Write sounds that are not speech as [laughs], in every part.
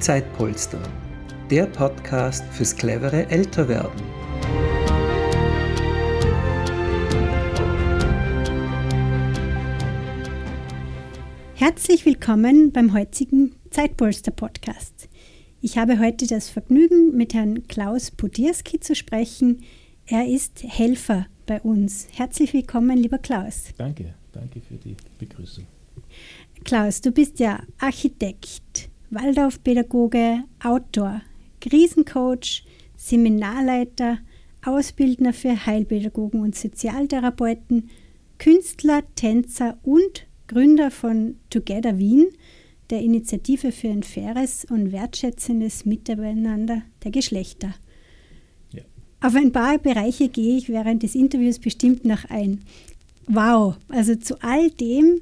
Zeitpolster, der Podcast fürs clevere Älterwerden. Herzlich willkommen beim heutigen Zeitpolster Podcast. Ich habe heute das Vergnügen, mit Herrn Klaus Podierski zu sprechen. Er ist Helfer bei uns. Herzlich willkommen, lieber Klaus. Danke, danke für die Begrüßung. Klaus, du bist ja Architekt, Waldorfpädagoge, Autor, Krisencoach, Seminarleiter, Ausbildner für Heilpädagogen und Sozialtherapeuten, Künstler, Tänzer und Gründer von Together Wien, der Initiative für ein faires und wertschätzendes Miteinander der Geschlechter. Ja. Auf ein paar Bereiche gehe ich während des Interviews bestimmt noch ein. Wow, also zu all dem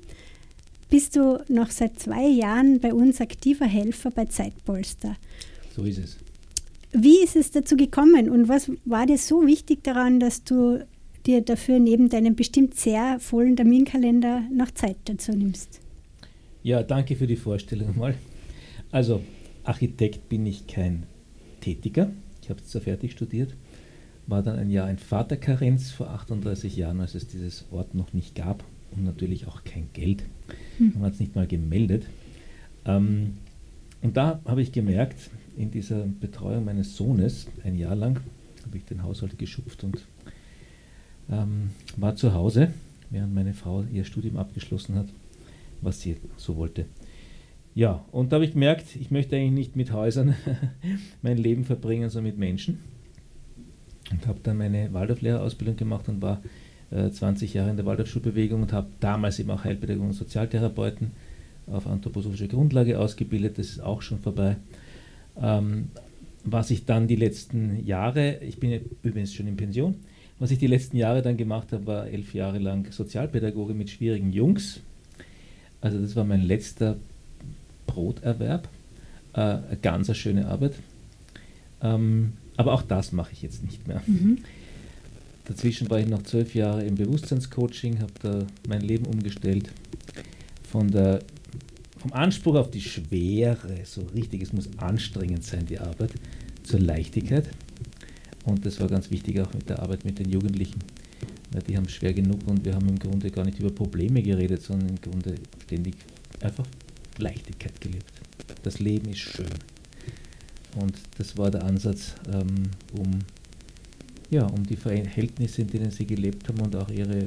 bist du noch seit zwei Jahren bei uns aktiver Helfer bei Zeitpolster. So ist es. Wie ist es dazu gekommen und was war dir so wichtig daran, dass du dir dafür neben deinem bestimmt sehr vollen Terminkalender noch Zeit dazu nimmst? Ja, danke für die Vorstellung mal. Also, Architekt bin ich kein Tätiger. Ich habe zwar fertig studiert, war dann ein Jahr in Vaterkarenz vor 38 Jahren, als es dieses Wort noch nicht gab und natürlich auch kein Geld. Hm. Man hat es nicht mal gemeldet. Ähm, und da habe ich gemerkt, in dieser Betreuung meines Sohnes, ein Jahr lang, habe ich den Haushalt geschupft und ähm, war zu Hause, während meine Frau ihr Studium abgeschlossen hat, was sie so wollte. Ja, und da habe ich gemerkt, ich möchte eigentlich nicht mit Häusern [laughs] mein Leben verbringen, sondern mit Menschen. Und habe dann meine Waldorflehrerausbildung gemacht und war 20 äh, Jahre in der Waldorfschulbewegung und habe damals eben auch Heilpädagogen und Sozialtherapeuten auf anthroposophischer Grundlage ausgebildet. Das ist auch schon vorbei. Ähm, was ich dann die letzten Jahre, ich bin übrigens schon in Pension, was ich die letzten Jahre dann gemacht habe, war elf Jahre lang Sozialpädagoge mit schwierigen Jungs. Also das war mein letzter Broterwerb. Äh, eine ganz schöne Arbeit. Ähm, aber auch das mache ich jetzt nicht mehr. Mhm. Dazwischen war ich noch zwölf Jahre im Bewusstseinscoaching, habe da mein Leben umgestellt. Von der, vom Anspruch auf die Schwere, so richtig, es muss anstrengend sein, die Arbeit, zur Leichtigkeit. Und das war ganz wichtig auch mit der Arbeit mit den Jugendlichen, weil die haben schwer genug und wir haben im Grunde gar nicht über Probleme geredet, sondern im Grunde ständig einfach Leichtigkeit gelebt. Das Leben ist schön. Und das war der Ansatz, ähm, um ja, um die Verhältnisse, in denen sie gelebt haben und auch ihre,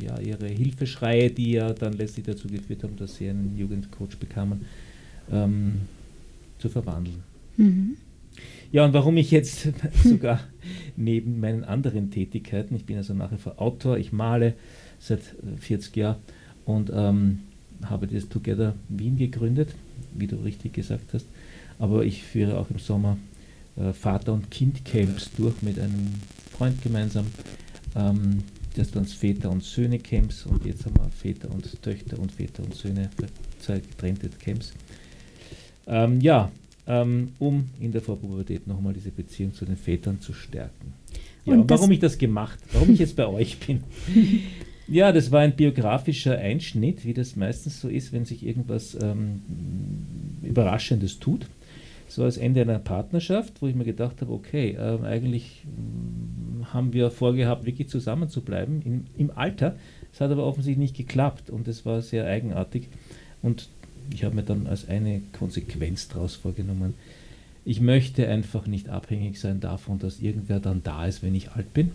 ja, ihre Hilfeschreie, die ja dann letztlich dazu geführt haben, dass sie einen Jugendcoach bekamen, ähm, zu verwandeln. Mhm. Ja, und warum ich jetzt [laughs] sogar neben meinen anderen Tätigkeiten, ich bin also nachher vor Autor, ich male seit 40 Jahren und ähm, habe das Together Wien gegründet, wie du richtig gesagt hast, aber ich führe auch im Sommer äh, Vater- und Kind-Camps durch mit einem Freund gemeinsam. Ähm, das waren Väter- und Söhne-Camps und jetzt haben wir Väter und Töchter und Väter und Söhne, zwei getrennte Camps. Ähm, ja, ähm, um in der Vorpubertät nochmal diese Beziehung zu den Vätern zu stärken. Ja, und, und warum ich das gemacht, warum ich jetzt bei euch bin. [laughs] Ja, das war ein biografischer Einschnitt, wie das meistens so ist, wenn sich irgendwas ähm, Überraschendes tut so als Ende einer Partnerschaft, wo ich mir gedacht habe, okay, äh, eigentlich mh, mm, haben wir vorgehabt, wirklich zusammen zu bleiben im, im Alter. Es hat aber offensichtlich nicht geklappt und es war sehr eigenartig. Und ich habe mir dann als eine Konsequenz daraus vorgenommen, ich möchte einfach nicht abhängig sein davon, dass irgendwer dann da ist, wenn ich alt bin.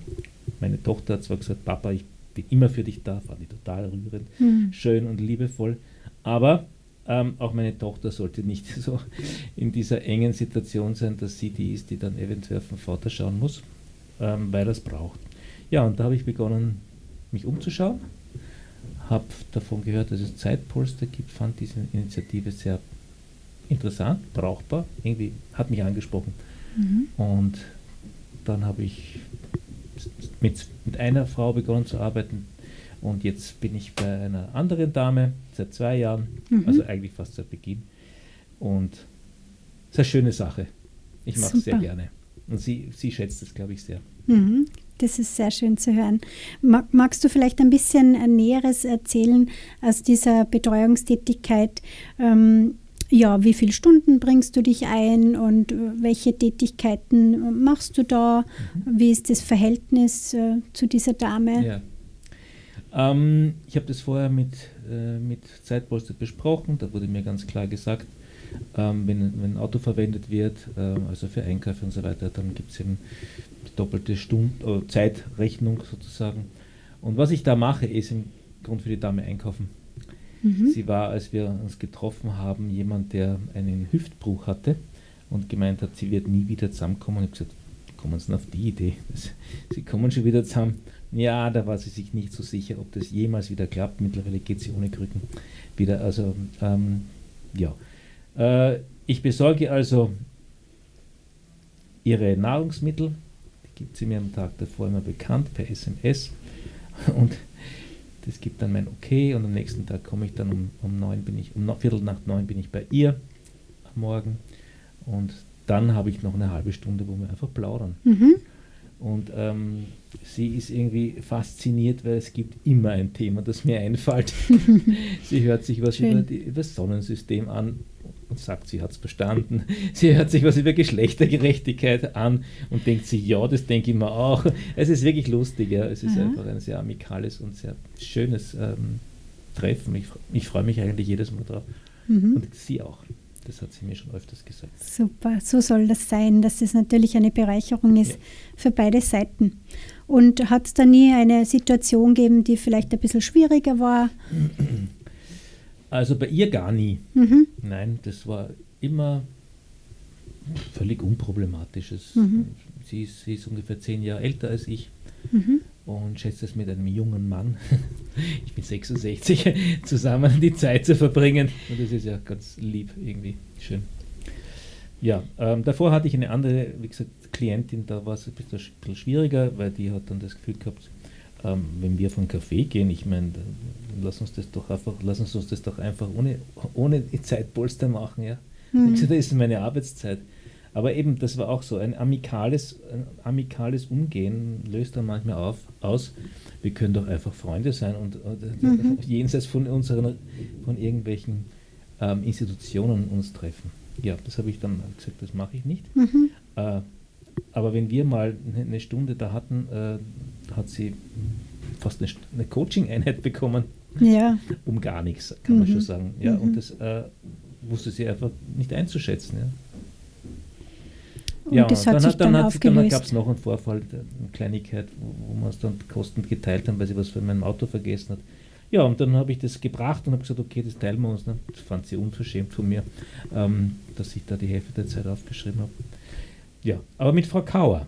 Meine Tochter hat zwar gesagt, Papa, ich bin immer für dich da, fand ich total rührend, mhm. schön und liebevoll. Aber ähm, auch meine Tochter sollte nicht [laughs] so in dieser engen Situation sein, dass sie die ist, die dann eventuell auf den Vater schauen muss, ähm, weil er es braucht. Ja, und da habe ich begonnen, mich umzuschauen, habe davon gehört, dass es Zeitpolster gibt, fand diese Initiative sehr interessant, brauchbar, irgendwie hat mich angesprochen. Mhm. Und dann habe ich mit, mit einer Frau begonnen zu arbeiten, und jetzt bin ich bei einer anderen Dame seit zwei Jahren, mhm. also eigentlich fast seit Beginn. Und es ist eine schöne Sache. Ich mache es sehr gerne. Und sie, sie schätzt es, glaube ich, sehr. Mhm. Das ist sehr schön zu hören. Mag, magst du vielleicht ein bisschen Näheres erzählen aus dieser Betreuungstätigkeit? Ähm, ja, wie viele Stunden bringst du dich ein und äh, welche Tätigkeiten machst du da? Mhm. Wie ist das Verhältnis äh, zu dieser Dame? Ja. Ähm, ich habe das vorher mit, äh, mit Zeitpolster besprochen. Da wurde mir ganz klar gesagt, ähm, wenn, wenn ein Auto verwendet wird, äh, also für Einkäufe und so weiter, dann gibt es eben die doppelte Stund äh, Zeitrechnung sozusagen. Und was ich da mache, ist im Grund für die Dame einkaufen. Mhm. Sie war, als wir uns getroffen haben, jemand, der einen Hüftbruch hatte und gemeint hat, sie wird nie wieder zusammenkommen. Ich habe gesagt, kommen Sie auf die Idee? Das, [laughs] sie kommen schon wieder zusammen. Ja, da war sie sich nicht so sicher, ob das jemals wieder klappt. Mittlerweile geht sie ohne Krücken wieder. Also, ähm, ja. Äh, ich besorge also ihre Nahrungsmittel. Die gibt sie mir am Tag davor immer bekannt per SMS. [laughs] Und das gibt dann mein Okay und am nächsten Tag komme ich dann um, um neun bin ich, um Viertel nach neun bin ich bei ihr am Morgen und dann habe ich noch eine halbe Stunde, wo wir einfach plaudern. Mhm. Und ähm, sie ist irgendwie fasziniert, weil es gibt immer ein Thema, das mir einfällt. [laughs] sie hört sich was über, die, über das Sonnensystem an und sagt, sie hat es verstanden. [laughs] Sie hört sich was über Geschlechtergerechtigkeit an und denkt sich, ja, das denke ich mir auch. Es ist wirklich lustig, ja. es ist mhm. einfach ein sehr amikales und sehr schönes ähm, Treffen. Ich, ich freue mich eigentlich jedes Mal drauf. Mhm. Und sie auch. Das hat sie mir schon öfters gesagt. Super, so soll das sein, dass es natürlich eine Bereicherung ist ja. für beide Seiten. Und hat es da nie eine Situation gegeben, die vielleicht ein bisschen schwieriger war? Also bei ihr gar nie. Mhm. Nein, das war immer völlig unproblematisch. Mhm. Sie, ist, sie, ist, ungefähr zehn Jahre älter als ich mhm. Und schätzt es mit einem jungen Mann, [laughs] ich bin 66, [laughs] zusammen die Zeit zu verbringen. Und das ist ja ganz lieb, irgendwie schön. Ja, ähm, davor hatte ich eine andere, wie gesagt, Klientin, da war es ein bisschen schwieriger, weil die hat dann das Gefühl gehabt, ähm, wenn wir von Kaffee gehen, ich meine, lass uns das doch einfach, lass uns das doch einfach ohne, ohne Zeitpolster machen, ja. Mhm. das ist meine Arbeitszeit. Aber eben, das war auch so, ein amikales, ein amikales Umgehen löst dann manchmal auf, aus, wir können doch einfach Freunde sein und, und mhm. [laughs] jenseits von unseren, von irgendwelchen ähm, Institutionen uns treffen. Ja, das habe ich dann gesagt, das mache ich nicht. Mhm. Äh, aber wenn wir mal eine Stunde da hatten, äh, hat sie fast eine, eine Coaching-Einheit bekommen. Ja. Um gar nichts, kann mhm. man schon sagen. Ja, mhm. Und das äh, wusste sie einfach nicht einzuschätzen. Ja. Und ja, das hat dann, sich dann, dann, dann gab es noch einen Vorfall, eine Kleinigkeit, wo, wo wir uns dann Kosten geteilt haben, weil sie was von meinem Auto vergessen hat. Ja, und dann habe ich das gebracht und habe gesagt, okay, das teilen wir uns. Ne? Das fand sie unverschämt von mir, ähm, dass ich da die Hälfte der Zeit aufgeschrieben habe. Ja, aber mit Frau Kauer,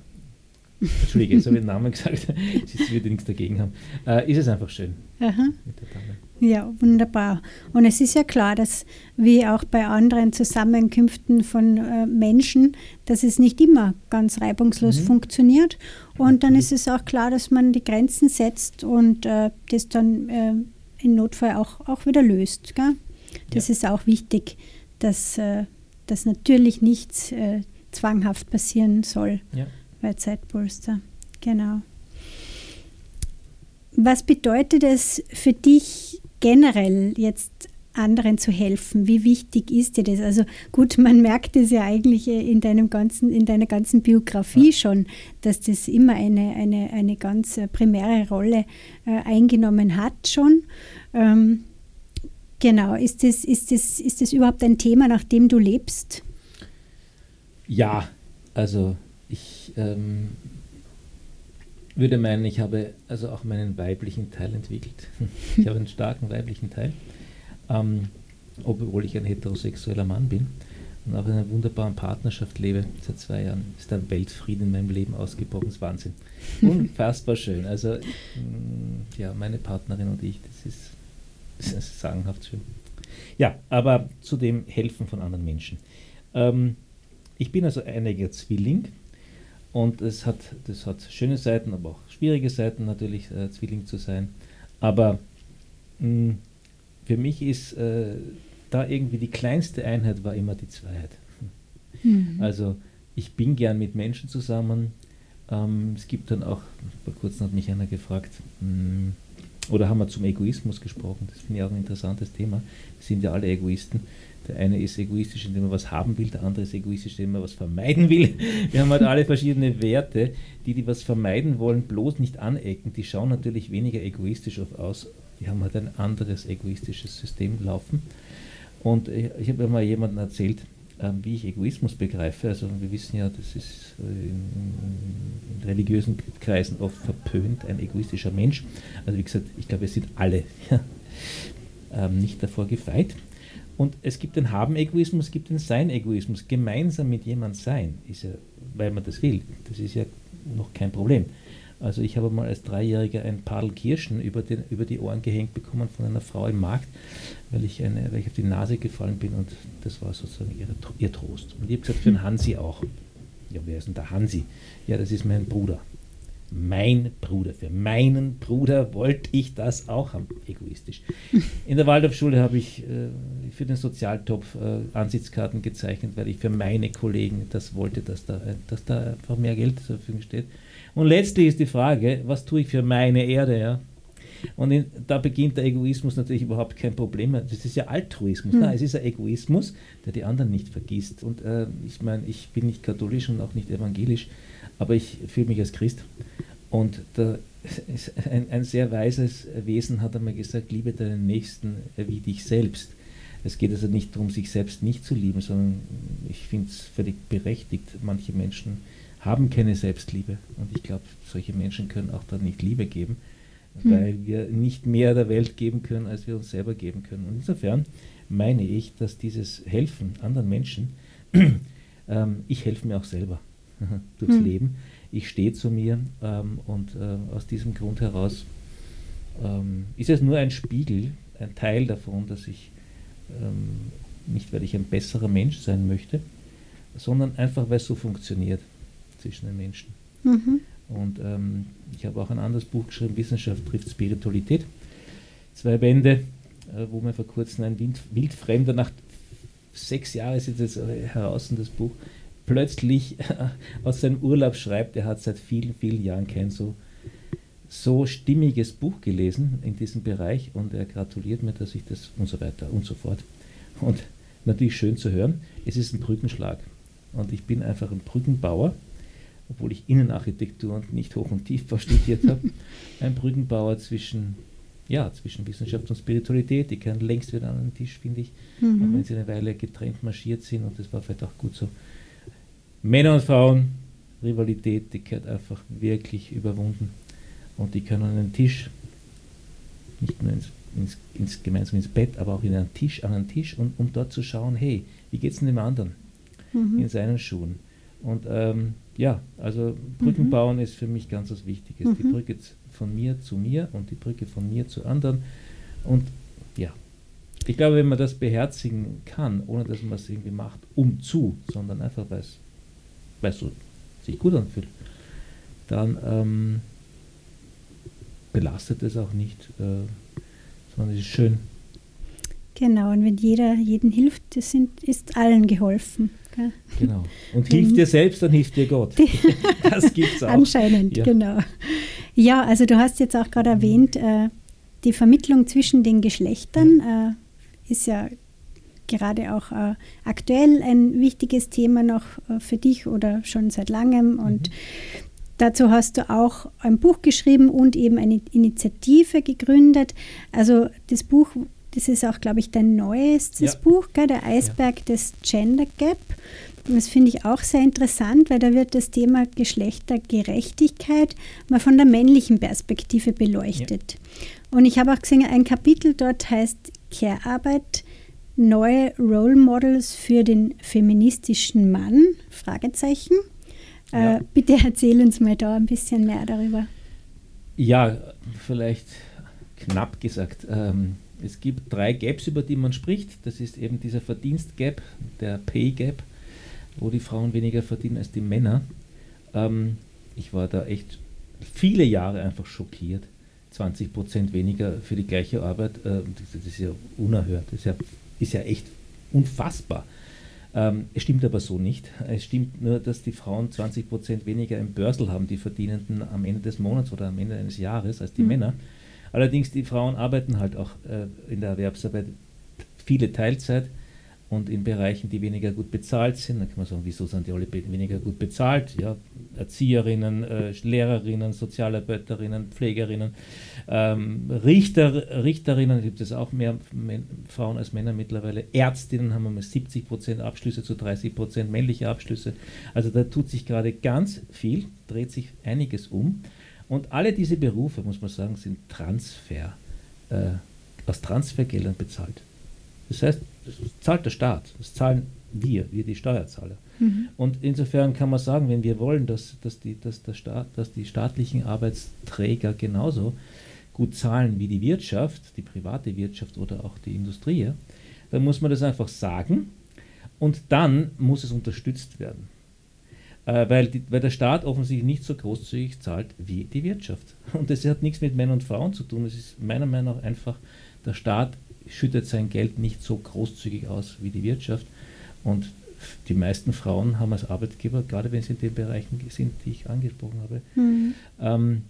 Entschuldige, jetzt habe ich den Namen [laughs] gesagt, sie würde nichts dagegen haben, äh, ist es einfach schön Aha. mit der Dame. Ja, wunderbar. Und es ist ja klar, dass wie auch bei anderen Zusammenkünften von äh, Menschen, dass es nicht immer ganz reibungslos mhm. funktioniert. Und dann ist es auch klar, dass man die Grenzen setzt und äh, das dann äh, im Notfall auch, auch wieder löst. Gell? Das ja. ist auch wichtig, dass, äh, dass natürlich nichts äh, zwanghaft passieren soll ja. bei Zeitpolster. Genau. Was bedeutet es für dich generell jetzt anderen zu helfen? Wie wichtig ist dir das? Also gut, man merkt es ja eigentlich in deinem ganzen, in deiner ganzen Biografie ja. schon, dass das immer eine, eine, eine ganz äh, primäre Rolle äh, eingenommen hat schon. Ähm, genau, ist das, ist, das, ist das überhaupt ein Thema, nach dem du lebst? Ja, also ich ähm, würde meinen, ich habe also auch meinen weiblichen Teil entwickelt. [laughs] ich habe einen starken weiblichen Teil, ähm, obwohl ich ein heterosexueller Mann bin und auch in einer wunderbaren Partnerschaft lebe. Seit zwei Jahren ist der Weltfrieden in meinem Leben ausgebrochen. Das ist Wahnsinn. [laughs] Unfassbar schön. Also, mh, mm, ja, meine Partnerin und ich, das ist, das ist sagenhaft schön. Ja, aber zu dem Helfen von anderen Menschen. Ähm, ich bin also einiger Zwilling und es hat, das hat schöne Seiten, aber auch schwierige Seiten natürlich, äh, Zwilling zu sein. Aber mh, mm, für mich ist äh, da irgendwie die kleinste Einheit war immer die Zweiheit. Mhm. Also ich bin gern mit Menschen zusammen. Ähm, es gibt dann auch, vor kurzem hat mich einer gefragt, mh, mm, oder haben wir zum Egoismus gesprochen? Das finde ich auch ein interessantes Thema. Wir sind ja alle Egoisten. Der eine ist egoistisch, indem er was haben will, der andere ist egoistisch, indem er was vermeiden will. [laughs] Wir haben halt alle verschiedene Werte. Die, die was vermeiden wollen, bloß nicht anecken, die schauen natürlich weniger egoistisch aus. Die haben halt ein anderes egoistisches System laufen. Und ich, ich habe ja mal jemandem erzählt, ähm, wie ich Egoismus begreife. Also wir wissen ja, das ist äh, in, in, religiösen Kreisen oft verpönt, ein egoistischer Mensch. Also wie gesagt, ich glaube, wir sind alle ja, [laughs] ähm, nicht davor gefeit. Und es gibt den Haben-Egoismus, es gibt den Sein-Egoismus. Gemeinsam mit jemand sein, ist ja, weil man das will, das ist ja noch kein Problem. Also ich habe mal als Dreijähriger ein Padel Kirschen über, den, über die Ohren gehängt bekommen von einer Frau im Markt, weil ich, eine, weil ich auf die Nase gefallen bin und das war sozusagen ihr, ihr Trost. Und ich habe gesagt, für den Hansi auch. Ja, wer ist denn der Hansi? Ja, das ist mein Bruder mein Bruder. Für meinen Bruder wollte ich das auch haben, egoistisch. In der Waldorfschule habe ich äh, für den Sozialtopf äh, Ansichtskarten gezeichnet, weil ich für meine Kollegen das wollte, dass da, äh, dass da einfach mehr Geld zur Verfügung steht. Und letztlich ist die Frage, was tue ich für meine Erde? Ja? Und in, da beginnt der Egoismus natürlich überhaupt kein Problem. Das ist ja Altruismus. Hm. Nein, es ist ein Egoismus, der die anderen nicht vergisst. Und äh, ich meine, ich bin nicht katholisch und auch nicht evangelisch aber ich fühle mich als Christ. Und da ein, ein, sehr weises Wesen hat einmal gesagt, liebe deinen Nächsten wie dich selbst. Es geht also nicht darum, sich selbst nicht zu lieben, sondern ich finde es völlig berechtigt. Manche Menschen haben keine Selbstliebe und ich glaube, solche Menschen können auch dann nicht Liebe geben, hm. weil wir nicht mehr der Welt geben können, als wir uns selber geben können. Und insofern meine ich, dass dieses Helfen anderen Menschen, [clears throat] ähm, ich helfe mir auch selber. [laughs] durchs hm. Leben. Ich stehe zu mir ähm, und äh, aus diesem Grund heraus ähm, ist es nur ein Spiegel, ein Teil davon, dass ich ähm, nicht, weil ich ein besserer Mensch sein möchte, sondern einfach, weil es so funktioniert zwischen den Menschen. Mhm. Und ähm, ich habe auch ein anderes Buch geschrieben, Wissenschaft trifft Spiritualität. Zwei Bände, äh, wo mir vor kurzem ein Wild, Wildfremder nach sechs Jahren ist jetzt heraus das Buch, plötzlich aus seinem Urlaub schreibt, er hat seit vielen, vielen Jahren kein so, so stimmiges Buch gelesen in diesem Bereich und er gratuliert mir, dass ich das und so weiter und so fort. Und natürlich schön zu hören, es ist ein Brückenschlag. Und ich bin einfach ein Brückenbauer, obwohl ich Innenarchitektur und nicht Hoch- und Tiefbau [laughs] studiert habe. Ein Brückenbauer zwischen, ja, zwischen Wissenschaft und Spiritualität. Die können längst wieder an den Tisch, finde ich, mhm. auch wenn sie eine Weile getrennt marschiert sind und das war vielleicht auch gut so. Männer und Frauen, Rivalität, die gehört einfach wirklich überwunden. Und die können an den Tisch, nicht nur ins, ins, ins, gemeinsam ins Bett, aber auch in einen Tisch, an einen Tisch, und, um dort zu schauen, hey, wie geht es denn dem anderen mhm. in seinen Schuhen? Und ähm, ja, also Brücken mhm. bauen ist für mich ganz was Wichtiges. Mhm. Die Brücke von mir zu mir und die Brücke von mir zu anderen. Und ja, ich glaube, wenn man das beherzigen kann, ohne dass man es irgendwie macht, um zu, sondern einfach, weil es weil es so sich gut anfühlt, dann ähm, belastet es auch nicht, äh, sondern es ist schön. Genau, und wenn jeder jeden hilft, das sind, ist allen geholfen. Gell? Genau. Und hilft dir selbst, dann hilft dir Gott. [laughs] das gibt es auch. Anscheinend, ja. genau. Ja, also du hast jetzt auch gerade erwähnt, äh, die Vermittlung zwischen den Geschlechtern äh, ist ja gerade auch äh, aktuell ein wichtiges Thema noch äh, für dich oder schon seit langem. Und mhm. dazu hast du auch ein Buch geschrieben und eben eine Initiative gegründet. Also das Buch, das ist auch, glaube ich, dein neuestes ja. Buch, gell? der Eisberg ja. des Gender Gap. Und das finde ich auch sehr interessant, weil da wird das Thema Geschlechtergerechtigkeit mal von der männlichen Perspektive beleuchtet. Ja. Und ich habe auch gesehen, ein Kapitel dort heißt Care-Arbeit neue Role Models für den feministischen Mann? Fragezeichen. Äh, ja. Äh, bitte erzähl uns mal da ein bisschen mehr darüber. Ja, vielleicht knapp gesagt. Ähm, es gibt drei Gaps, über die man spricht. Das ist eben dieser Verdienstgap, der Pay Gap, wo die Frauen weniger verdienen als die Männer. Ähm, ich war da echt viele Jahre einfach schockiert. 20 Prozent weniger für die gleiche Arbeit, äh, das, ist ja unerhört. Das ist ja ist ja echt unfassbar. Ähm, es stimmt aber so nicht. Es stimmt nur, dass die Frauen 20 Prozent weniger im Börsel haben, die Verdienenden am Ende des Monats oder am Ende eines Jahres, als die mhm. Männer. Allerdings die Frauen arbeiten halt auch äh, in der Erwerbsarbeit viele Teilzeit und in Bereichen, die weniger gut bezahlt sind, dann kann man sagen, wieso sind die alle weniger gut bezahlt? Ja, Erzieherinnen, äh, Lehrerinnen, Sozialarbeiterinnen, Pflegerinnen, ähm, Richter, Richterinnen, gibt es auch mehr Frauen als Männer mittlerweile. Ärztinnen haben wir mal 70 Prozent Abschlüsse zu 30 Prozent männliche Abschlüsse. Also da tut sich gerade ganz viel, dreht sich einiges um. Und alle diese Berufe, muss man sagen, sind Transfer, äh, aus Transfergeldern bezahlt. Das heißt, das zahlt der Staat, das zahlen wir, wir die Steuerzahler. Mhm. Und insofern kann man sagen, wenn wir wollen, dass, dass, die, dass, der Staat, dass die staatlichen Arbeitsträger genauso gut zahlen wie die Wirtschaft, die private Wirtschaft oder auch die Industrie, dann muss man das einfach sagen und dann muss es unterstützt werden. Äh, weil, die, weil der Staat offensichtlich nicht so großzügig zahlt wie die Wirtschaft. Und das hat nichts mit Männern und Frauen zu tun. Es ist meiner Meinung nach einfach, der Staat schüttet sein Geld nicht so großzügig aus wie die Wirtschaft. Und die meisten Frauen haben als Arbeitgeber, gerade wenn sie in den Bereichen sind, die ich angesprochen habe, mhm. ähm,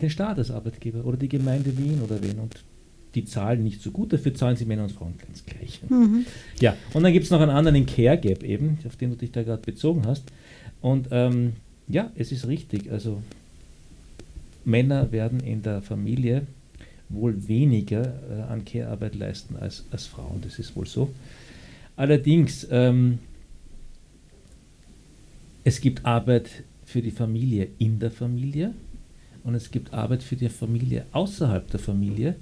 den Staat als Arbeitgeber oder die Gemeinde Wien oder wen. Und die zahlen nicht so gut, dafür zahlen sie Männer und Frauen ganz gleich. Mhm. Ja, und dann gibt es noch einen anderen in Care Gap eben, auf den du dich da gerade bezogen hast. Und ähm, ja, es ist richtig. Also Männer werden in der Familie wohl weniger äh, an Care-Arbeit leisten als, als Frauen. Das ist wohl so. Allerdings, ähm, es gibt Arbeit für die Familie in der Familie und es gibt Arbeit für die Familie außerhalb der Familie.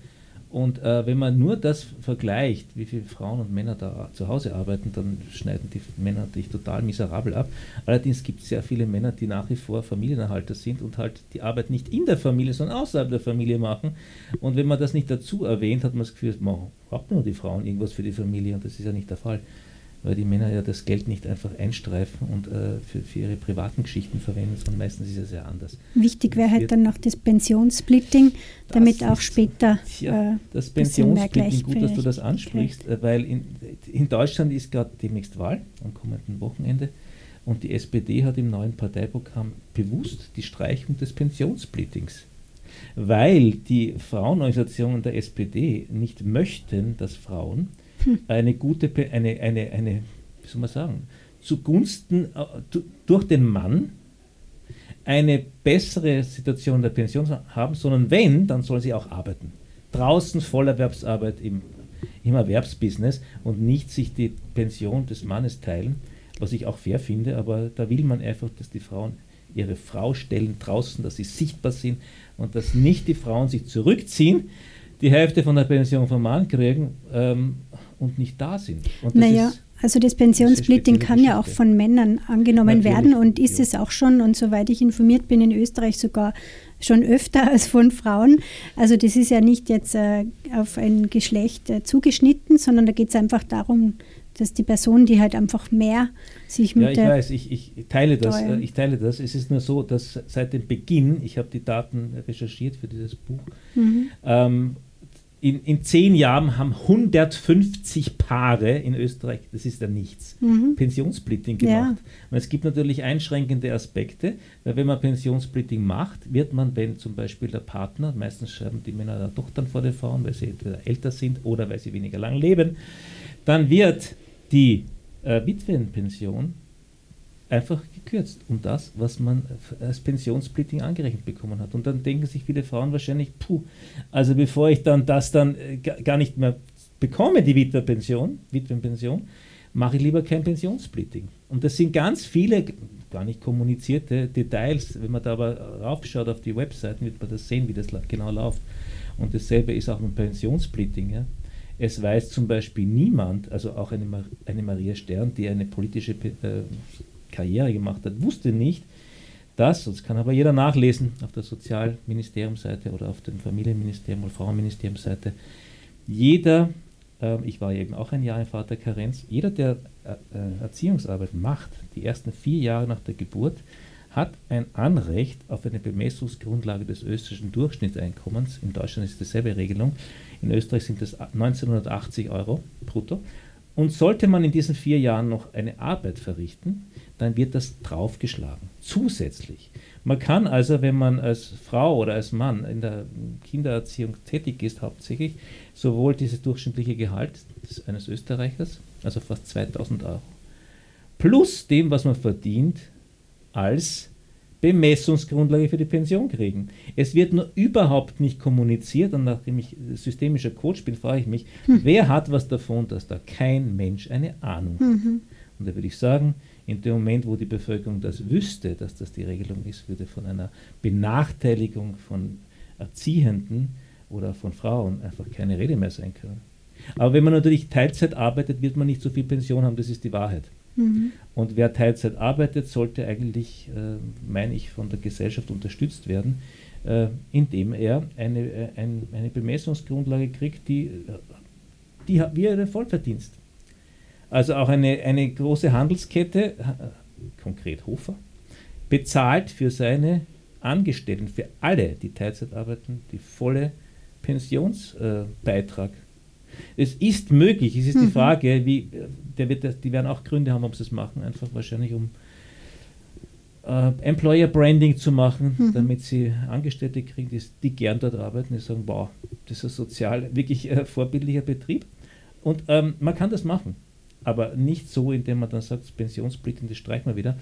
Und äh, wenn man nur das vergleicht, wie viele Frauen und Männer da zu Hause arbeiten, dann schneiden die Männer natürlich total miserabel ab. Allerdings gibt es sehr viele Männer, die nach wie vor Familienerhalter sind und halt die Arbeit nicht in der Familie, sondern außerhalb der Familie machen. Und wenn man das nicht dazu erwähnt, hat man das Gefühl, man braucht nur die Frauen irgendwas für die Familie und das ist ja nicht der Fall weil die Männer ja das Geld nicht einfach einstreifen und äh, für, für, ihre privaten Geschichten verwenden, sondern meistens ist es ja anders. Wichtig wäre halt dann noch das Pensionssplitting, damit auch später. Ja, äh, das Pensionssplitting, gut, dass du das ansprichst, äh, weil in, in Deutschland ist gerade demnächst Wahl am kommenden Wochenende und die SPD hat im neuen Parteiprogramm bewusst die Streichung des Pensionssplittings weil die Frauenorganisationen der SPD nicht möchten, dass Frauen eine gute, eine, eine, eine, wie soll man sagen, zugunsten, äh, durch den Mann eine bessere Situation der Pension haben, sondern wenn, dann soll sie auch arbeiten. Draußen Vollerwerbsarbeit im, im Erwerbsbusiness und nicht sich die Pension des Mannes teilen, was ich auch fair finde, aber da will man einfach, dass die Frauen ihre Frau stellen draußen, dass sie sichtbar sind und dass nicht die Frauen sich zurückziehen, die Hälfte von der Pension vom Mann kriegen ähm, und nicht da sind. naja, also das Pensionssplitting kann ja auch von Männern angenommen Natürlich, werden und ist ja. es auch schon und soweit ich informiert bin in Österreich sogar schon öfter [laughs] als von Frauen. Also das ist ja nicht jetzt äh, auf ein Geschlecht äh, zugeschnitten, sondern da geht es einfach darum, dass die Person, die halt einfach mehr sich mit ja, ich der weiß, ich, ich, teile das, äh, ich teile das. Es ist nur so, dass seit dem Beginn, ich habe die Daten recherchiert für dieses Buch, mhm. ähm, in, in zehn Jahren haben 150 Paare in Österreich, das ist ja nichts, mhm. Pensionssplitting gemacht. Ja. Und es gibt natürlich einschränkende Aspekte, weil wenn man Pensionssplitting macht, wird man, wenn zum Beispiel der Partner, meistens schreiben die Männer da doch dann vor den Frauen, weil sie entweder älter sind oder weil sie weniger lang leben, dann wird die äh, Witwenpension einfach gekürzt um das, was man als Pensionssplitting angerechnet bekommen hat. Und dann denken sich viele Frauen wahrscheinlich, puh, also bevor ich dann das dann äh, gar nicht mehr bekomme, die Witwenpension, Witwenpension, mache ich lieber kein Pensionssplitting. Und das sind ganz viele gar nicht kommunizierte Details. Wenn man da aber raufschaut auf die Webseiten, wird man das sehen, wie das genau läuft. Und dasselbe ist auch mit Pensionssplitting. Ja. Es weiß zum Beispiel niemand, also auch eine, eine Maria Stern, die eine politische äh, Karriere gemacht hat, wusste nicht, dass, das kann aber jeder nachlesen auf der Sozialministeriumseite oder auf dem Familienministerium oder Frauenministeriumseite, jeder, äh, ich war eben auch ein Jahr in Vater Karenz, jeder, der äh, Erziehungsarbeit macht, die ersten vier Jahre nach der Geburt, hat ein Anrecht auf eine Bemessungsgrundlage des österreichischen Durchschnittseinkommens. In Deutschland ist dieselbe Regelung. In Österreich sind das 1980 Euro brutto. Und sollte man in diesen vier Jahren noch eine Arbeit verrichten, dann wird das draufgeschlagen. Zusätzlich. Man kann also, wenn man als Frau oder als Mann in der Kindererziehung tätig ist, hauptsächlich sowohl dieses durchschnittliche Gehalt eines Österreichers, also fast 2000 Euro, plus dem, was man verdient, als Bemessungsgrundlage für die Pension kriegen. Es wird nur überhaupt nicht kommuniziert und nachdem ich systemischer Coach bin, frage ich mich, hm. wer hat was davon, dass da kein Mensch eine Ahnung hat. Mhm. Und da würde ich sagen, in dem Moment, wo die Bevölkerung das wüsste, dass das die Regelung ist, würde von einer Benachteiligung von Erziehenden oder von Frauen einfach keine Rede mehr sein können. Aber wenn man natürlich Teilzeit arbeitet, wird man nicht so viel Pension haben, das ist die Wahrheit. Mhm. Und wer Teilzeit arbeitet, sollte eigentlich, äh, meine ich, von der Gesellschaft unterstützt werden, äh, indem er eine, äh, ein, eine Bemessungsgrundlage kriegt, die, äh, die wie einen Vollverdienst. Also auch eine, eine große Handelskette, konkret Hofer, bezahlt für seine Angestellten, für alle, die Teilzeit arbeiten, die volle Pensionsbeitrag. es ist möglich, es ist mhm. die Frage, wie, der wird, die werden auch Gründe haben, ob sie es machen, einfach wahrscheinlich um äh, Employer Branding zu machen, mhm. damit sie Angestellte kriegen, die, die, gern dort arbeiten, die sagen, wow, das ist ein sozial wirklich äh, vorbildlicher Betrieb. Und ähm, man kann das machen aber nicht so, indem man dann sagt, Pensionssplit, das streichen wir wieder,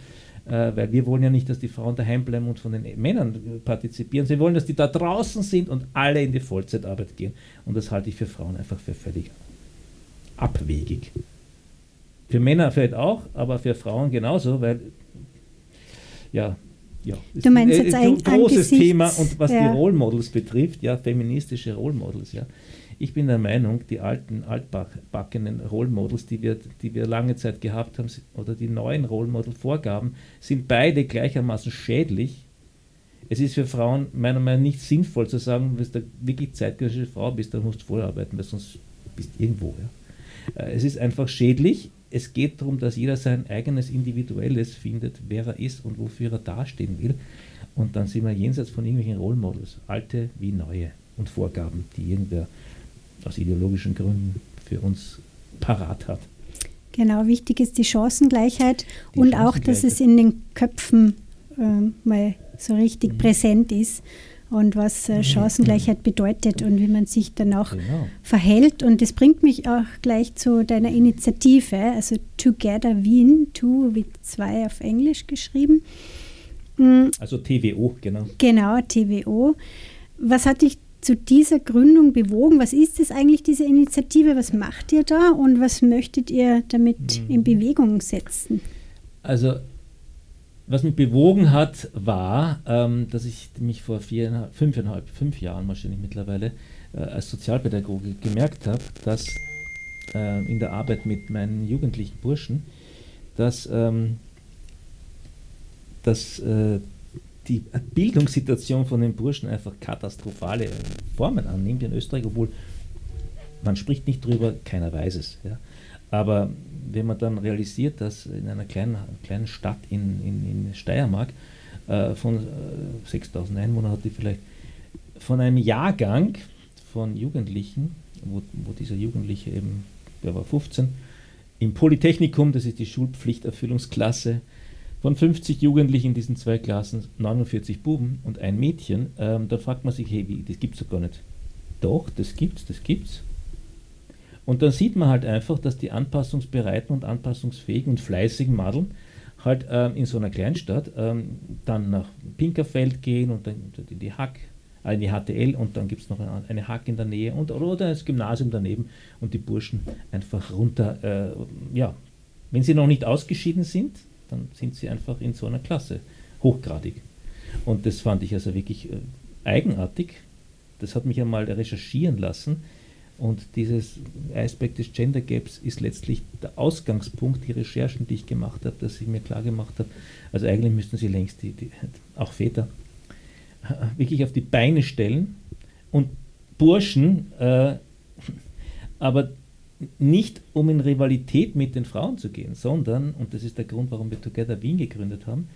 äh, weil wir wollen ja nicht, dass die Frauen daheim bleiben und von den Männern partizipieren. Sie wollen, dass die da draußen sind und alle in die Vollzeitarbeit gehen. Und das halte ich für Frauen einfach für völlig abwegig. Für Männer vielleicht auch, aber für Frauen genauso, weil ja, ja, du meinst jetzt ein großes Thema und was ja. die Role Models betrifft, ja, feministische Role Models, ja. Ich bin der Meinung, die alten, altbackenen Role Models, die wir, die wir lange Zeit gehabt haben, oder die neuen Role Model Vorgaben, sind beide gleichermaßen schädlich. Es ist für Frauen meiner Meinung nach nicht sinnvoll zu sagen, wenn du wirklich zeitgenössische Frau bist, dann musst du vorarbeiten, weil sonst bist du irgendwo. Ja. Äh, es ist einfach schädlich. Es geht darum, dass jeder sein eigenes Individuelles findet, wer er ist und wofür er dastehen will. Und dann sind wir jenseits von irgendwelchen Role Models, alte wie neue und Vorgaben, die irgendwer aus ideologischen Gründen für uns parat hat. Genau, wichtig ist die Chancengleichheit die und Chancengleichheit. auch, dass es in den Köpfen äh, mal so richtig mhm. präsent ist und was äh, mhm. Chancengleichheit bedeutet und wie man sich dann auch genau. verhält. Und das bringt mich auch gleich zu deiner Initiative, also Together Wien, Two mit zwei auf Englisch geschrieben. Mhm. Also TWO, genau. Genau, TWO. Was hat dich zu dieser Gründung bewogen? Was ist es eigentlich, diese Initiative? Was macht ihr da und was möchtet ihr damit mhm. in Bewegung setzen? Also, was mich bewogen hat, war, ähm, dass ich mich vor vier, fünfeinhalb, fünf Jahren wahrscheinlich mittlerweile äh, als Sozialpädagoge gemerkt habe, dass äh, in der Arbeit mit meinen jugendlichen Burschen, dass, ähm, dass äh, die Bildungssituation von den Burschen einfach katastrophale Formen annimmt in Österreich, obwohl man spricht nicht drüber, keiner weiß es. Ja. Aber wenn man dann realisiert, dass in einer kleinen, kleinen Stadt in, in, in Steiermark äh, von äh, 6000 Einwohnern hat die vielleicht von einem Jahrgang von Jugendlichen, wo, wo dieser Jugendliche eben, der war 15, im Polytechnikum, das ist die Schulpflichterfüllungsklasse, von 50 Jugendlichen in diesen zwei Klassen, 49 Buben und ein Mädchen, ähm, da fragt man sich, hey, wie, das gibt's doch gar nicht. Doch, das gibt's, das gibt's. Und dann sieht man halt einfach, dass die anpassungsbereiten und anpassungsfähigen und fleißigen Madeln halt ähm, in so einer Kleinstadt ähm, dann nach Pinkerfeld gehen und dann in die Hack, äh, in die HTL und dann gibt es noch eine, eine, Hack in der Nähe und, oder das Gymnasium daneben und die Burschen einfach runter, äh, ja, wenn sie noch nicht ausgeschieden sind, dann sind sie einfach in so einer Klasse, hochgradig. Und das fand ich also wirklich äh, eigenartig. Das hat mich einmal recherchieren lassen. Und dieses Aspekt des Gender Gaps ist letztlich der Ausgangspunkt, die Recherchen, die ich gemacht habe, dass ich mir klar gemacht habe, also eigentlich müssten sie längst die, die auch Väter wirklich auf die Beine stellen und Burschen, äh, aber nicht um in Rivalität mit den Frauen zu gehen, sondern, und das ist der Grund, warum wir Together Wien gegründet haben,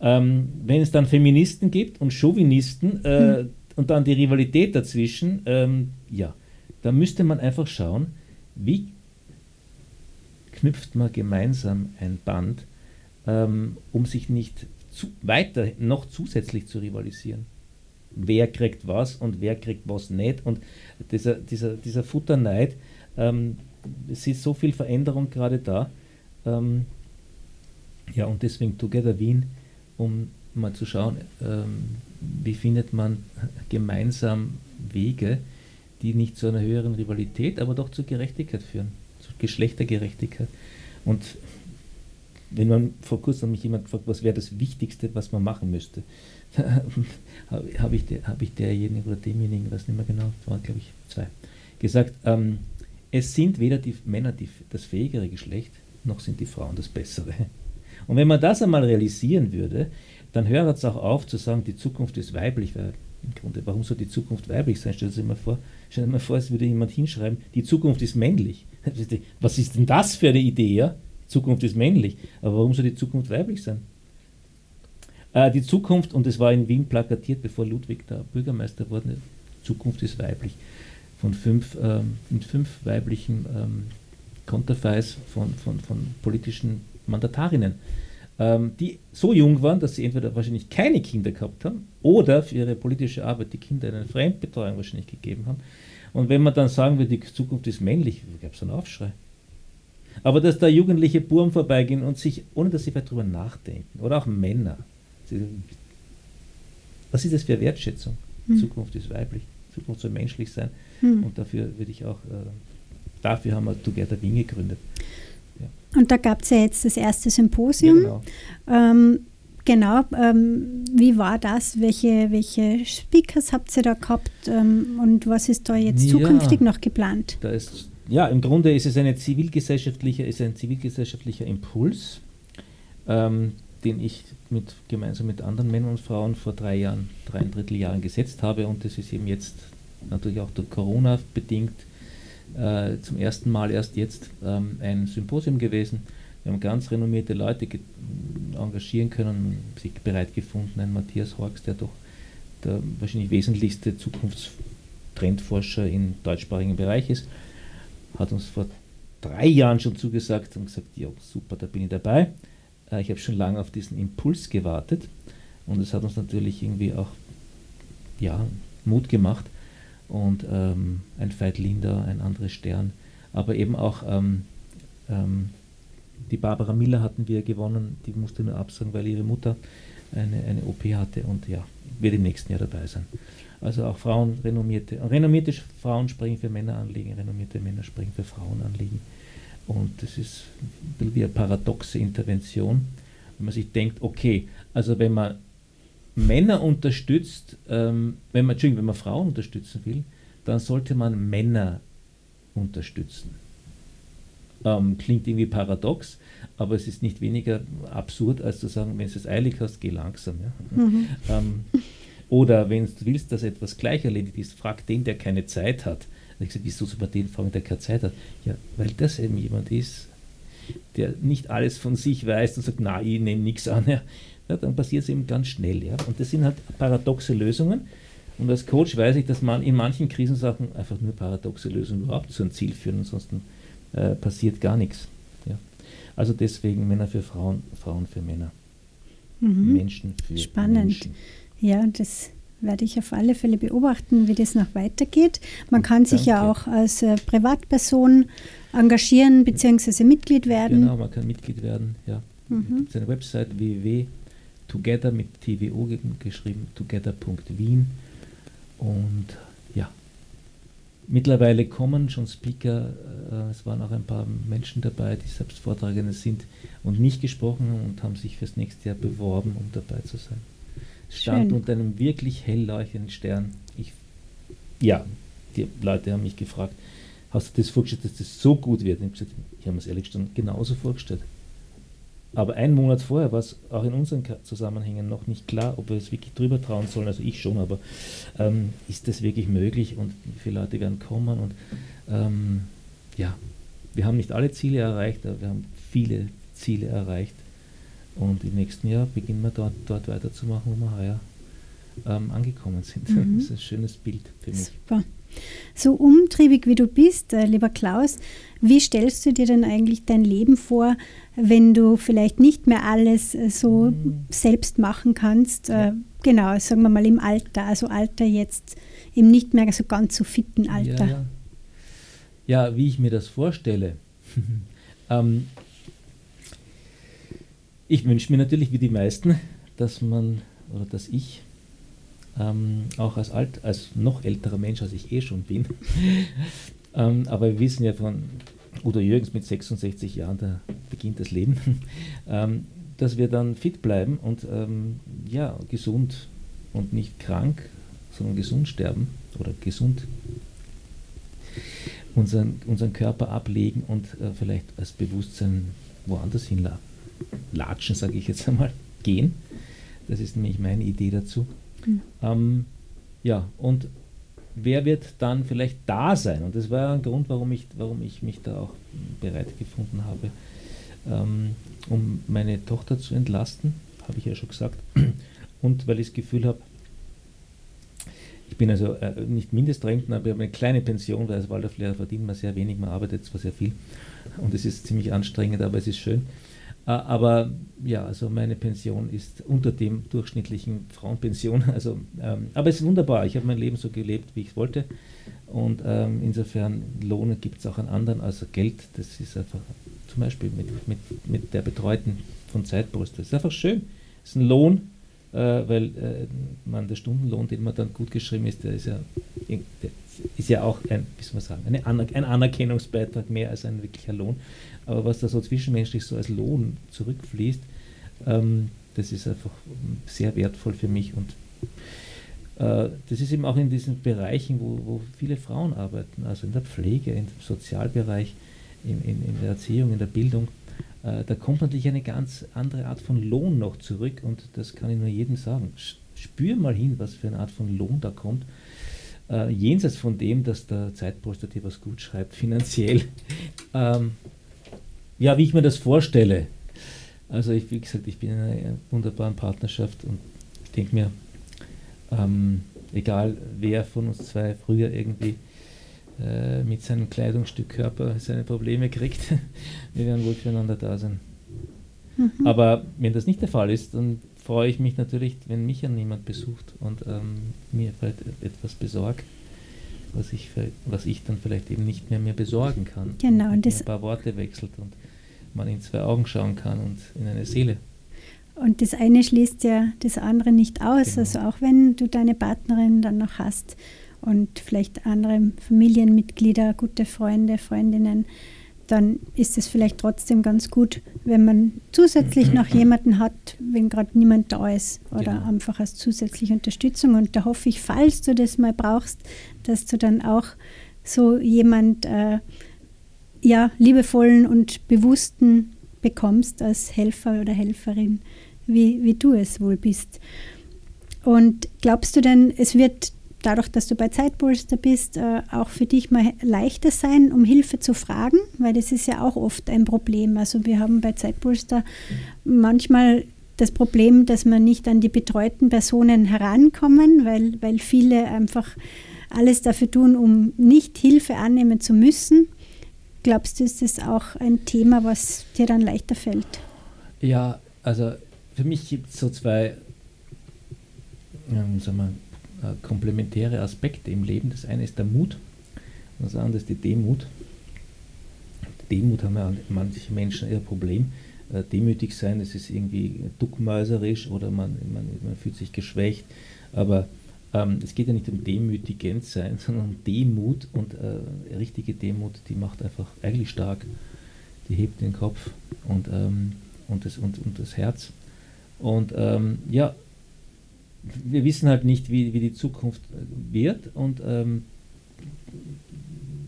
ähm, wenn es dann Feministen gibt und Chauvinisten äh, mhm. und dann die Rivalität dazwischen, ähm, ja, da müsste man einfach schauen, wie knüpft man gemeinsam ein Band, ähm, um sich nicht zu, weiter noch zusätzlich zu rivalisieren. Wer kriegt was und wer kriegt was nicht. Und dieser, dieser, dieser Futterneid, ähm, es ist so viel Veränderung gerade da. Ähm, ja, und deswegen Together Wien, um mal zu schauen, ähm, wie findet man gemeinsam Wege, die nicht zu einer höheren Rivalität, aber doch zur Gerechtigkeit führen, zur Geschlechtergerechtigkeit. Und wenn man vor kurzem mich jemand gefragt, was wäre das Wichtigste, was man machen müsste, [laughs] habe ich, der, hab ich derjenigen oder demjenigen, weiß nicht mehr genau, waren glaube ich zwei, gesagt, ähm, es sind weder die Männer die, das fähigere Geschlecht, noch sind die Frauen das bessere. Und wenn man das einmal realisieren würde, dann hört es auch auf zu sagen, die Zukunft ist weiblich, weil im Grunde, warum soll die Zukunft weiblich sein? Stell dir mal vor, stell dir mal vor, es würde jemand hinschreiben, die Zukunft ist männlich. [laughs] Was ist denn das für eine Idee? Ja? Zukunft ist männlich. Aber warum soll die Zukunft weiblich sein? Äh, die Zukunft, und es war in Wien plakatiert, bevor Ludwig da Bürgermeister wurde, Zukunft ist weiblich. Von fünf, ähm, mit fünf weiblichen ähm, Konterfeis von, von, von politischen Mandatarinnen ähm, die so jung waren, dass sie entweder wahrscheinlich keine Kinder gehabt haben oder für ihre politische Arbeit die Kinder in eine Fremdbetreuung wahrscheinlich gegeben haben. Und wenn man dann sagen will, die Zukunft ist männlich, gab es einen Aufschrei. Aber dass da jugendliche Buben vorbeigehen und sich, ohne dass sie darüber nachdenken, oder auch Männer, was ist das für Wertschätzung? Hm. Zukunft ist weiblich, Zukunft soll menschlich sein. Hm. Und dafür würde ich auch, äh, dafür haben wir Together Wien gegründet. Und da gab es ja jetzt das erste Symposium. Ja, genau. Ähm, genau ähm, wie war das? Welche, welche Speakers habt ihr da gehabt ähm, und was ist da jetzt ja, zukünftig noch geplant? Da ist, ja, im Grunde ist es eine zivilgesellschaftliche, ist ein zivilgesellschaftlicher Impuls, ähm, den ich mit, gemeinsam mit anderen Männern und Frauen vor drei Jahren, dreieinviertel Jahren gesetzt habe und das ist eben jetzt natürlich auch durch Corona bedingt äh, zum ersten Mal erst jetzt ähm, ein Symposium gewesen. Wir haben ganz renommierte Leute engagieren können, sich bereit gefunden. Ein Matthias Horks, der doch der wahrscheinlich wesentlichste Zukunftstrendforscher im deutschsprachigen Bereich ist, hat uns vor drei Jahren schon zugesagt und gesagt, ja super, da bin ich dabei. Äh, ich habe schon lange auf diesen Impuls gewartet und es hat uns natürlich irgendwie auch ja, Mut gemacht, und ähm, ein Veit Linder, ein anderes Stern. Aber eben auch ähm, ähm, die Barbara Miller hatten wir gewonnen, die musste nur absagen, weil ihre Mutter eine, eine OP hatte und ja, wird im nächsten Jahr dabei sein. Also auch Frauen, renommierte, renommierte Frauen springen für Männeranliegen, renommierte Männer springen für Frauenanliegen. Und das ist ein wie eine paradoxe Intervention, wenn man sich denkt, okay, also wenn man Männer unterstützt, ähm, wenn, man, wenn man Frauen unterstützen will, dann sollte man Männer unterstützen. Ähm, klingt irgendwie paradox, aber es ist nicht weniger absurd, als zu sagen, wenn du es eilig hast, geh langsam. Ja? Mhm. Ähm, oder wenn du willst, dass etwas gleich erledigt ist, frag den, der keine Zeit hat. Und ich gesagt, wieso soll man den fragen, der keine Zeit hat? Ja, weil das eben jemand ist, der nicht alles von sich weiß und sagt, na, ich nehme nichts an. Ja ja, dann passiert es eben ganz schnell. Ja? Und das sind halt paradoxe Lösungen. Und als Coach weiß ich, dass man in manchen Krisensachen einfach nur paradoxe Lösungen überhaupt zu einem Ziel führen, ansonsten äh, passiert gar nichts. Ja? Also deswegen Männer für Frauen, Frauen für Männer. Mhm. Menschen für Spannend. Menschen. Ja, das werde ich auf alle Fälle beobachten, wie das noch weitergeht. Man kann sich Danke. ja auch als äh, Privatperson engagieren bzw. Mitglied werden. Genau, man kann Mitglied werden, ja. Mhm. Es gibt eine Website www Together mit TWO geschrieben, together.wien. Und ja, mittlerweile kommen schon Speaker, äh, es waren auch ein paar Menschen dabei, die selbst Vortragende sind und nicht gesprochen haben und haben sich fürs nächste Jahr beworben, um dabei zu sein. Es stand Schön. unter einem wirklich hell leuchtenden Stern. Ich, ja, die Leute haben mich gefragt, hast du das vorgestellt, dass das so gut wird? Und ich habe gesagt, ich habe mir es ehrlich gesagt genauso vorgestellt. Aber einen Monat vorher war es auch in unseren Zusammenhängen noch nicht klar, ob wir es wirklich drüber trauen sollen. Also ich schon, aber ähm, ist das wirklich möglich und wie viele Leute werden kommen? Und ähm, ja, wir haben nicht alle Ziele erreicht, aber wir haben viele Ziele erreicht. Und im nächsten Jahr beginnen wir dort, dort weiterzumachen, wo wir heuer ähm, angekommen sind. Mhm. Das ist ein schönes Bild für mich. Super. So umtriebig wie du bist, äh, lieber Klaus, wie stellst du dir denn eigentlich dein Leben vor, wenn du vielleicht nicht mehr alles äh, so mhm. selbst machen kannst? Äh, genau, sagen wir mal im Alter, also Alter jetzt im nicht mehr so ganz so fitten Alter. Ja, ja. ja wie ich mir das vorstelle. [laughs] ähm, ich wünsche mir natürlich wie die meisten, dass man oder dass ich ähm, auch als alt, als noch älterer Mensch, als ich eh schon bin. [laughs] ähm, aber wir wissen ja von Udo Jürgens mit 66 Jahren, da beginnt das Leben, [laughs] ähm, dass wir dann fit bleiben und ähm, ja, gesund und nicht krank, sondern gesund sterben oder gesund unseren, unseren Körper ablegen und äh, vielleicht als Bewusstsein woanders hin latschen, sage ich jetzt einmal, gehen. Das ist nämlich meine Idee dazu. Mhm. Ähm, ja, und wer wird dann vielleicht da sein? Und das war ein Grund, warum ich, warum ich mich da auch bereit gefunden habe, ähm, um meine Tochter zu entlasten, habe ich ja schon gesagt. [clears throat] Und weil ich das Gefühl habe, ich bin also äh, nicht Mindestrentner, aber ich habe eine kleine Pension, weil als Waldorflehrer verdient man sehr wenig, man arbeitet zwar sehr viel und es ist ziemlich anstrengend, aber es ist schön. Äh, aber ja, also meine Pension ist unter dem durchschnittlichen Frauenpension. [laughs] Also, ähm, aber es ist wunderbar. Ich habe mein Leben so gelebt, wie ich wollte. Und ähm, insofern Lohne gibt es auch an anderen. Also Geld, das ist einfach zum Beispiel mit, mit, mit der Betreuten von Zeitbrust. Das ist einfach schön. Das ist ein Lohn, äh, weil äh, man der Stundenlohn, den man dann gut geschrieben ist, der ist ja, der ist ja auch ein, wie soll man sagen, eine Aner ein Anerkennungsbeitrag mehr als ein wirklicher Lohn. Aber was da so zwischenmenschlich so als Lohn zurückfließt, ähm, das ist einfach sehr wertvoll für mich und äh, das ist eben auch in diesen Bereichen, wo, wo, viele Frauen arbeiten, also in der Pflege, im Sozialbereich, in, in, in der Erziehung, in der Bildung. Äh, da kommt natürlich eine ganz andere Art von Lohn noch zurück und das kann ich nur jedem sagen. Spür mal hin, was für eine Art von Lohn da kommt. Äh, jenseits von dem, dass der Zeitposter dir was gut schreibt, finanziell. [laughs] ähm, ja, wie ich mir das vorstelle. Also ich, wie gesagt, ich bin in einer wunderbaren Partnerschaft und ich denke mir, ähm, egal wer von uns zwei früher irgendwie äh, mit seinem Kleidungsstück Körper seine Probleme kriegt, [laughs] wir werden wohl füreinander da sein. Mhm. Aber wenn das nicht der Fall ist, dann freue ich mich natürlich, wenn mich ja niemand besucht und ähm, mir vielleicht etwas besorgt was ich, was ich dann vielleicht eben nicht mehr mehr besorgen kann. Genau. Und, und ein paar Worte wechselt und man in zwei Augen schauen kann und in eine Seele. Und das eine schließt ja das andere nicht aus. Genau. Also auch wenn du deine Partnerin dann noch hast und vielleicht andere Familienmitglieder, gute Freunde, Freundinnen, dann ist es vielleicht trotzdem ganz gut, wenn man zusätzlich [clears throat] noch jemanden hat, wenn gerade niemand da ist oder genau. einfach als zusätzliche Unterstützung. Und da hoffe ich, falls du das mal brauchst, dass du dann auch so jemand äh, ja, liebevollen und bewussten bekommst als Helfer oder Helferin, wie, wie du es wohl bist. Und glaubst du denn, es wird dadurch, dass du bei Zeitpolster bist, äh, auch für dich mal leichter sein, um Hilfe zu fragen? Weil das ist ja auch oft ein Problem. Also wir haben bei Zeitpolster manchmal das Problem, dass man nicht an die betreuten Personen herankommen, weil, weil viele einfach alles dafür tun, um nicht Hilfe annehmen zu müssen. Glaubst du, ist das auch ein Thema, was dir dann leichter fällt? Ja, also für mich gibt es so zwei ähm, sagen wir, äh, komplementäre Aspekte im Leben. Das eine ist der Mut das andere ist die Demut. Demut haben ja manche Menschen eher Problem. Äh, demütig sein, es ist irgendwie duckmäuserisch oder man, man, man fühlt sich geschwächt. Aber ähm, es geht ja nicht um demütigend sein, [laughs] sondern um Demut und äh, richtige Demut, die macht einfach eigentlich stark. Die hebt den Kopf und, ähm, und, das, und, und das Herz. Und ähm, ja, wir wissen halt nicht, wie, wie die Zukunft wird und ähm,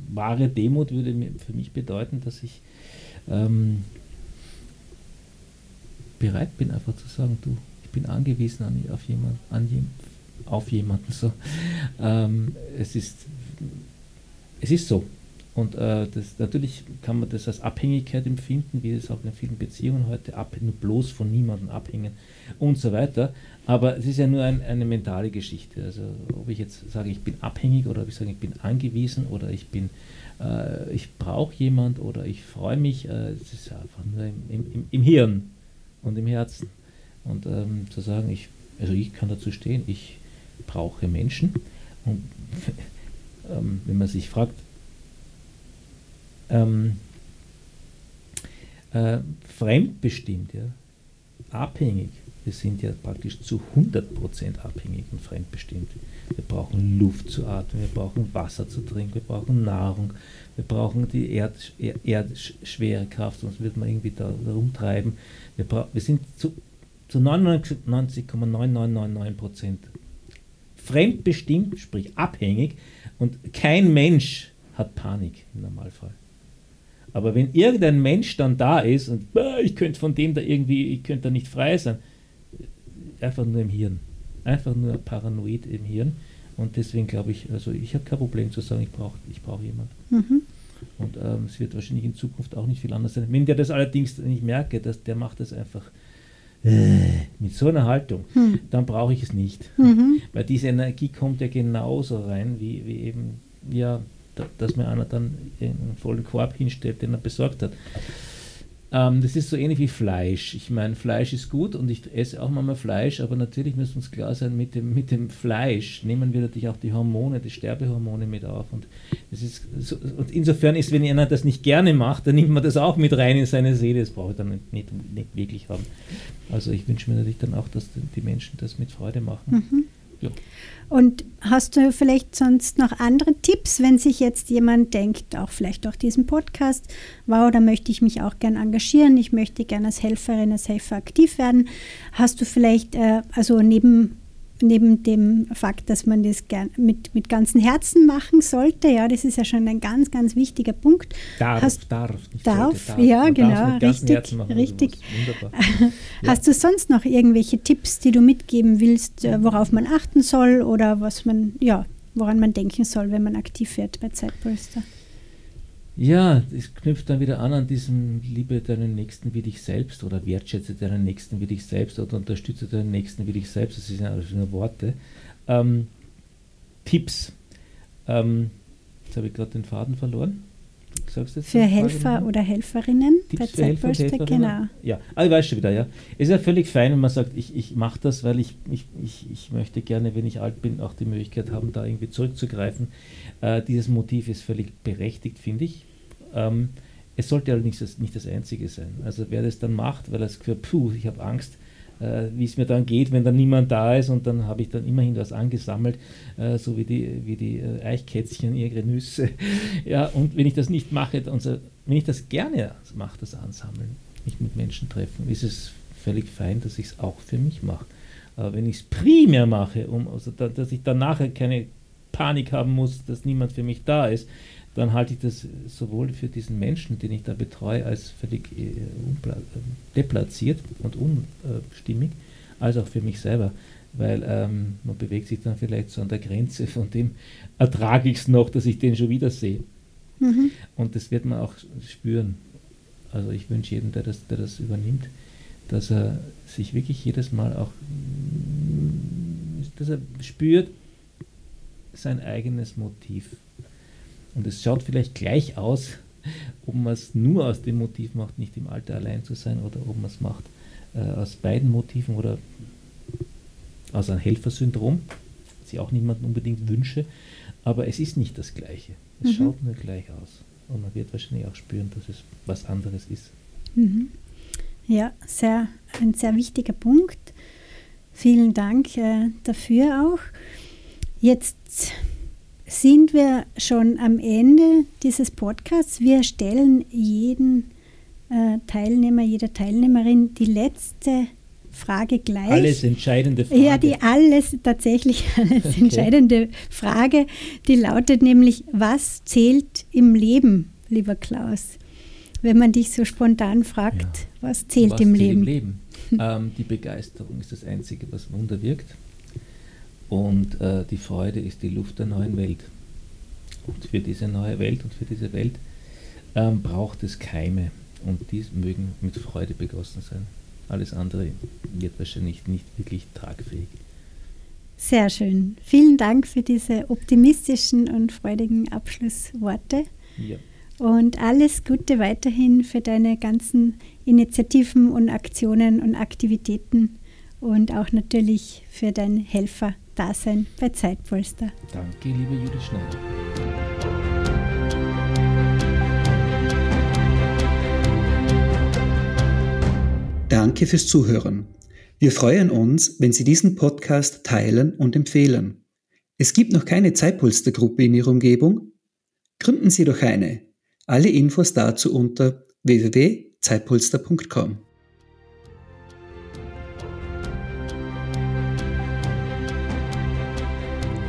wahre Demut würde für mich bedeuten, dass ich ähm, bereit bin, einfach zu sagen, du, ich bin angewiesen an, auf, jemand, an, auf jemanden. So. Ähm, es, ist, es ist so. Und äh, das, natürlich kann man das als Abhängigkeit empfinden, wie es auch in vielen Beziehungen heute ab, nur bloß von niemandem abhängen und so weiter. Aber es ist ja nur ein, eine mentale Geschichte. Also ob ich jetzt sage, ich bin abhängig oder ob ich sage, ich bin angewiesen oder ich bin, äh, ich brauche jemand oder ich freue mich, äh, es ist einfach nur im, im, im, Hirn und im Herzen. Und ähm, zu sagen, ich, also ich kann dazu stehen, ich brauche Menschen. Und [laughs] ähm, wenn man sich fragt, ähm, äh, fremdbestimmt, ja, abhängig. Wir sind ja praktisch zu 100% abhängig und fremdbestimmt. Wir brauchen Luft zu atmen, wir brauchen Wasser zu trinken, wir brauchen Nahrung, wir brauchen die Erd, Erdschwere Kraft, sonst wird man irgendwie da, da rumtreiben. Wir, wir sind zu, zu 99,9999% fremdbestimmt, sprich abhängig und kein Mensch hat Panik im Normalfall. Aber wenn irgendein Mensch dann da ist und ich könnte von dem da irgendwie, ich könnte da nicht frei sein, einfach nur im Hirn. Einfach nur paranoid im Hirn. Und deswegen glaube ich, also ich habe kein Problem zu sagen, ich brauche ich brauch jemanden. Mhm. Und ähm, es wird wahrscheinlich in Zukunft auch nicht viel anders sein. Wenn der das allerdings nicht merke, dass der macht das einfach äh, mit so einer Haltung, mhm. dann brauche ich es nicht. Mhm. Weil diese Energie kommt ja genauso rein, wie, wie eben, ja, dass mir einer dann einen vollen Korb hinstellt, den er besorgt hat. Ähm, das ist so ähnlich wie Fleisch. Ich meine, Fleisch ist gut und ich esse auch manchmal Fleisch, aber natürlich müssen uns klar sein, mit dem, mit dem Fleisch nehmen wir natürlich auch die Hormone, die Sterbehormone mit auf. Und, das ist so, und insofern ist, wenn einer das nicht gerne macht, dann nimmt man das auch mit rein in seine Seele. Das brauche ich dann nicht, nicht, nicht wirklich haben. Also ich wünsche mir natürlich dann auch, dass die Menschen das mit Freude machen. Mhm. Ja. Und hast du vielleicht sonst noch andere Tipps, wenn sich jetzt jemand denkt, auch vielleicht durch diesen Podcast, wow, da möchte ich mich auch gern engagieren, ich möchte gerne als Helferin, als Helfer aktiv werden. Hast du vielleicht, äh, also neben neben dem Fakt, dass man das gern mit, mit ganzem Herzen machen sollte, ja, das ist ja schon ein ganz, ganz wichtiger Punkt. Darf, Hast, darf, darf, darf. Ja, man genau, richtig, machen, richtig. [laughs] Hast du sonst noch irgendwelche Tipps, die du mitgeben willst, äh, worauf man achten soll oder was man, ja, woran man denken soll, wenn man aktiv wird bei Zeitpolster? Ja, es knüpft dann wieder an an diesem Liebe deinen Nächsten wie dich selbst oder wertschätze deinen Nächsten wie dich selbst oder unterstütze deinen Nächsten wie dich selbst. Das sind ja alles nur Worte. Ähm, Tipps. Ähm, jetzt habe ich gerade den Faden verloren. Für Helfer oder Helferinnen Tipps bei Helferinnen? genau. Ja, also ich weiß schon wieder, ja. Es ist ja völlig fein, wenn man sagt, ich, ich mache das, weil ich, ich, ich, ich möchte gerne, wenn ich alt bin, auch die Möglichkeit haben, da irgendwie zurückzugreifen. Äh, dieses Motiv ist völlig berechtigt, finde ich. Ähm, es sollte allerdings das, nicht das Einzige sein. Also wer das dann macht, weil er das Gefühl, puh, ich habe Angst, äh, wie es mir dann geht, wenn dann niemand da ist und dann habe ich dann immerhin was angesammelt, äh, so wie die, wie die äh, Eichkätzchen ihre Nüsse. [laughs] ja, und wenn ich das nicht mache, unser, wenn ich das gerne mache, das Ansammeln, mich mit Menschen treffen, ist es völlig fein, dass ich es auch für mich mache. Aber wenn ich es primär mache, um, also da, dass ich dann nachher keine Panik haben muss, dass niemand für mich da ist, dann halte ich das sowohl für diesen Menschen, den ich da betreue, als völlig äh, deplatziert und unstimmig, als auch für mich selber. Weil ähm, man bewegt sich dann vielleicht so an der Grenze von dem ertrage ich es noch, dass ich den schon wieder sehe. Mhm. Und das wird man auch spüren. Also ich wünsche jedem, der das, der das übernimmt, dass er sich wirklich jedes Mal auch, dass er spürt sein eigenes Motiv und es schaut vielleicht gleich aus, [laughs] ob man es nur aus dem Motiv macht, nicht im Alter allein zu sein, oder ob man es macht äh, aus beiden Motiven oder aus einem Helfersyndrom, das ich auch niemandem unbedingt wünsche. Aber es ist nicht das Gleiche. Es mhm. schaut nur gleich aus. Und man wird wahrscheinlich auch spüren, dass es was anderes ist. Mhm. Ja, sehr, ein sehr wichtiger Punkt. Vielen Dank äh, dafür auch. Jetzt sind wir schon am Ende dieses Podcasts. Wir stellen jeden äh, Teilnehmer, jeder Teilnehmerin die letzte Frage gleich. Alles entscheidende Frage. Ja, die alles, tatsächlich [laughs] alles okay. entscheidende Frage, die lautet nämlich, was zählt im Leben, lieber Klaus? Wenn man dich so spontan fragt, ja. was zählt was im Leben? Im Leben? [laughs] ähm, die Begeisterung ist das Einzige, was Wunder wirkt. Und äh, die Freude ist die Luft der neuen Welt. Und für diese neue Welt und für diese Welt ähm, braucht es Keime und die mögen mit Freude begossen sein. Alles andere wird wahrscheinlich nicht wirklich tragfähig. Sehr schön. Vielen Dank für diese optimistischen und freudigen Abschlussworte. Ja. Und alles Gute weiterhin für deine ganzen Initiativen und Aktionen und Aktivitäten und auch natürlich für dein Helfer-Dasein bei Zeitpolster. Danke, liebe Judith Schneider. Danke fürs Zuhören. Wir freuen uns, wenn Sie diesen Podcast teilen und empfehlen. Es gibt noch keine Zeitpolstergruppe in Ihrer Umgebung? Gründen Sie doch eine. Alle Infos dazu unter www.zeitpolster.com.